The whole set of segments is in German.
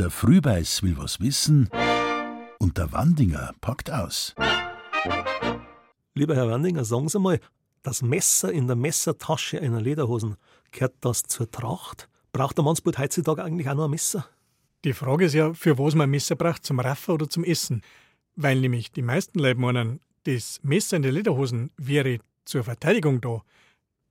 Der Frühbeiß will was wissen und der Wandinger packt aus. Lieber Herr Wandinger, sagen Sie mal, das Messer in der Messertasche einer Lederhosen, gehört das zur Tracht? Braucht der Mannsbild heutzutage eigentlich auch noch ein Messer? Die Frage ist ja, für was man ein Messer braucht, zum Raffen oder zum Essen. Weil nämlich die meisten Leute meinen, das Messer in der Lederhosen wäre zur Verteidigung da.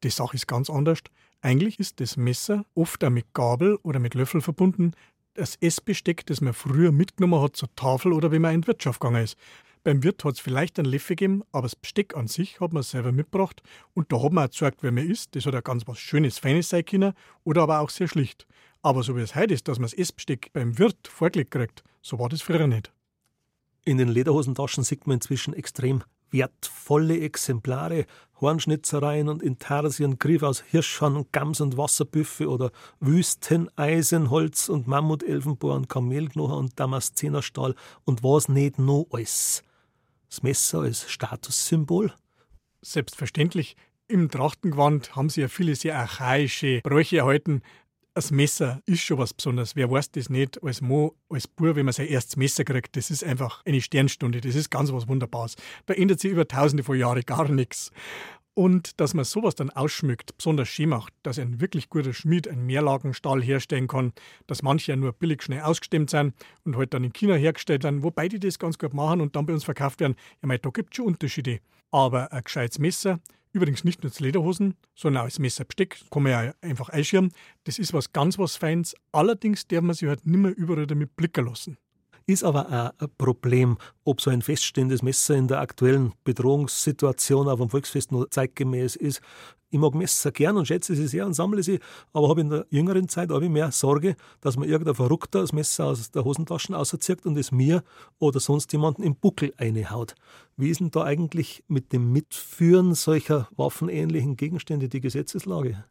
Die Sache ist ganz anders. Eigentlich ist das Messer oft auch mit Gabel oder mit Löffel verbunden. Das Essbesteck, das man früher mitgenommen hat zur Tafel oder wenn man in die Wirtschaft gegangen ist. Beim Wirt hat es vielleicht einen Löffel gegeben, aber das Besteck an sich hat man selber mitgebracht und da hat man auch gezeigt, wer man ist. Das hat ja ganz was Schönes, Feines sein können oder aber auch sehr schlicht. Aber so wie es heute ist, dass man das Essbesteck beim Wirt vorgelegt kriegt, so war das früher nicht. In den Lederhosentaschen sieht man inzwischen extrem wertvolle Exemplare, Hornschnitzereien und Intarsien, Griff aus Hirschhorn, Gams und Wasserbüffe oder Wüsteneisenholz und Mammutelfenbohr und Kamelknochen und Damaszenerstahl und was nicht noch alles. Das Messer als Statussymbol? Selbstverständlich. Im Trachtengewand haben sie ja viele sehr archaische Bräuche erhalten, das Messer ist schon was Besonderes. Wer weiß das nicht als Mo, als Bub, wenn man sein erstes Messer kriegt, das ist einfach eine Sternstunde. Das ist ganz was Wunderbares. Da ändert sich über tausende von Jahren gar nichts. Und dass man sowas dann ausschmückt, besonders schön macht, dass ein wirklich guter Schmied einen Mehrlagenstahl herstellen kann, dass manche ja nur billig schnell ausgestemmt sind und halt dann in China hergestellt werden, wobei die das ganz gut machen und dann bei uns verkauft werden. Ja, meine, da gibt es schon Unterschiede. Aber ein gescheites Messer, Übrigens nicht nur als Lederhosen, sondern auch als Messerbesteck, kann man ja einfach einschirmen. Das ist was ganz was Feins. Allerdings darf man sich halt nicht mehr überall damit blicken lassen. Ist aber auch ein Problem, ob so ein feststehendes Messer in der aktuellen Bedrohungssituation auf einem Volksfest noch zeitgemäß ist. Ich mag Messer gern und schätze sie sehr und sammle sie, aber habe in der jüngeren Zeit habe ich mehr Sorge, dass mir irgendein Verrückter das Messer aus der Hosentaschen auszieht und es mir oder sonst jemanden im Buckel einhaut. Wie ist denn da eigentlich mit dem Mitführen solcher waffenähnlichen Gegenstände die Gesetzeslage?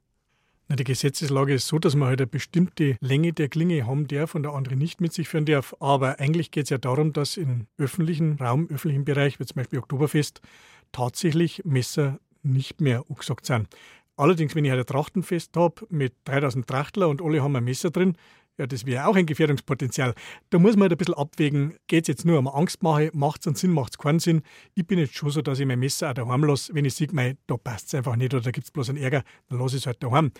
Na, die Gesetzeslage ist so, dass man halt eine bestimmte Länge der Klinge haben darf und der andere nicht mit sich führen darf. Aber eigentlich geht es ja darum, dass im öffentlichen Raum, öffentlichen Bereich, wie zum Beispiel Oktoberfest, tatsächlich Messer nicht mehr angesagt sind. Allerdings, wenn ich halt ein Trachtenfest habe mit 3000 Trachtler und alle haben ein Messer drin, ja, das wäre auch ein Gefährdungspotenzial. Da muss man halt ein bisschen abwägen, geht es jetzt nur um Angstmache, macht es einen Sinn, macht es keinen Sinn. Ich bin jetzt schon so, dass ich mein Messer auch daheim lasse. Wenn ich sehe, da passt es einfach nicht oder da gibt es bloß einen Ärger, dann lasse ich es halt daheim.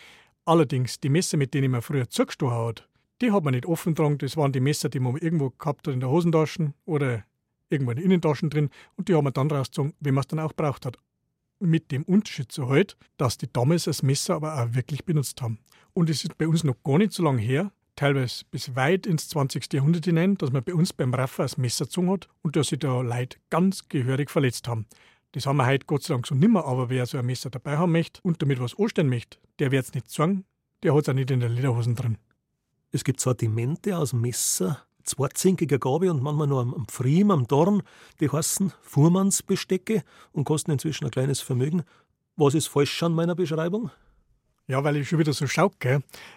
Allerdings, die Messer, mit denen man früher zugestochen hat, die hat man nicht offen getragen. Das waren die Messer, die man irgendwo gehabt hat in der Hosentasche oder irgendwo in den Innentaschen drin und die haben wir dann rausgezogen, wenn man es dann auch braucht hat. Mit dem Unterschied zu heute, dass die damals das Messer aber auch wirklich benutzt haben. Und es ist bei uns noch gar nicht so lange her, teilweise bis weit ins 20. Jahrhundert hinein, dass man bei uns beim Raffer das Messer gezogen hat und dass sich da Leute ganz gehörig verletzt haben. Das haben wir heute Gott sei Dank so nimmer, aber wer so ein Messer dabei haben möchte und damit was anstellen möchte, der wird es nicht sagen, der hat es auch nicht in der Lederhosen drin. Es gibt Sortimente aus Messer, zweizinkige Gabe und manchmal noch am Pfriem, am Dorn, die heißen Fuhrmannsbestecke und kosten inzwischen ein kleines Vermögen. Was ist falsch an meiner Beschreibung? Ja, weil ich schon wieder so schaue?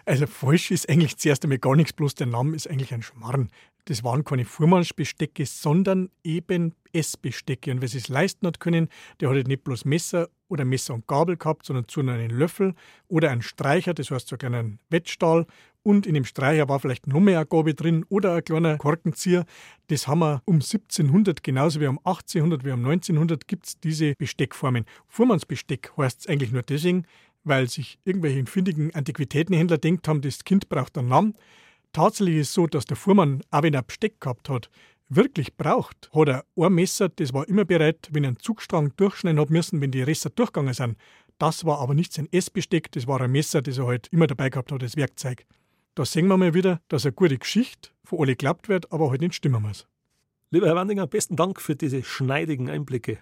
Also falsch ist eigentlich zuerst einmal gar nichts, bloß der Name ist eigentlich ein Schmarrn. Das waren keine Fuhrmannsbestecke, sondern eben Essbestecke. Und wer es leisten hat können, der hat nicht bloß Messer oder Messer und Gabel gehabt, sondern zu einen Löffel oder einen Streicher, das heißt sogar einen Wettstahl. Und in dem Streicher war vielleicht noch mehr eine Gabe drin oder ein kleiner Korkenzieher. Das haben wir um 1700, genauso wie um 1800, wie um 1900 gibt es diese Besteckformen. Fuhrmannsbesteck heißt es eigentlich nur deswegen, weil sich irgendwelche findigen Antiquitätenhändler denkt haben, das Kind braucht einen Namen. Tatsächlich ist es so, dass der Fuhrmann, auch wenn er Besteck gehabt hat, wirklich braucht, hat er ein Messer, das war immer bereit, wenn er einen Zugstrang durchschneiden hat müssen, wenn die Reste durchgegangen sind. Das war aber nicht sein Essbesteck, das war ein Messer, das er halt immer dabei gehabt hat, das Werkzeug. Da sehen wir mal wieder, dass eine gute Geschichte von alle geglaubt wird, aber halt nicht stimmen muss. Lieber Herr Wandinger, besten Dank für diese schneidigen Einblicke.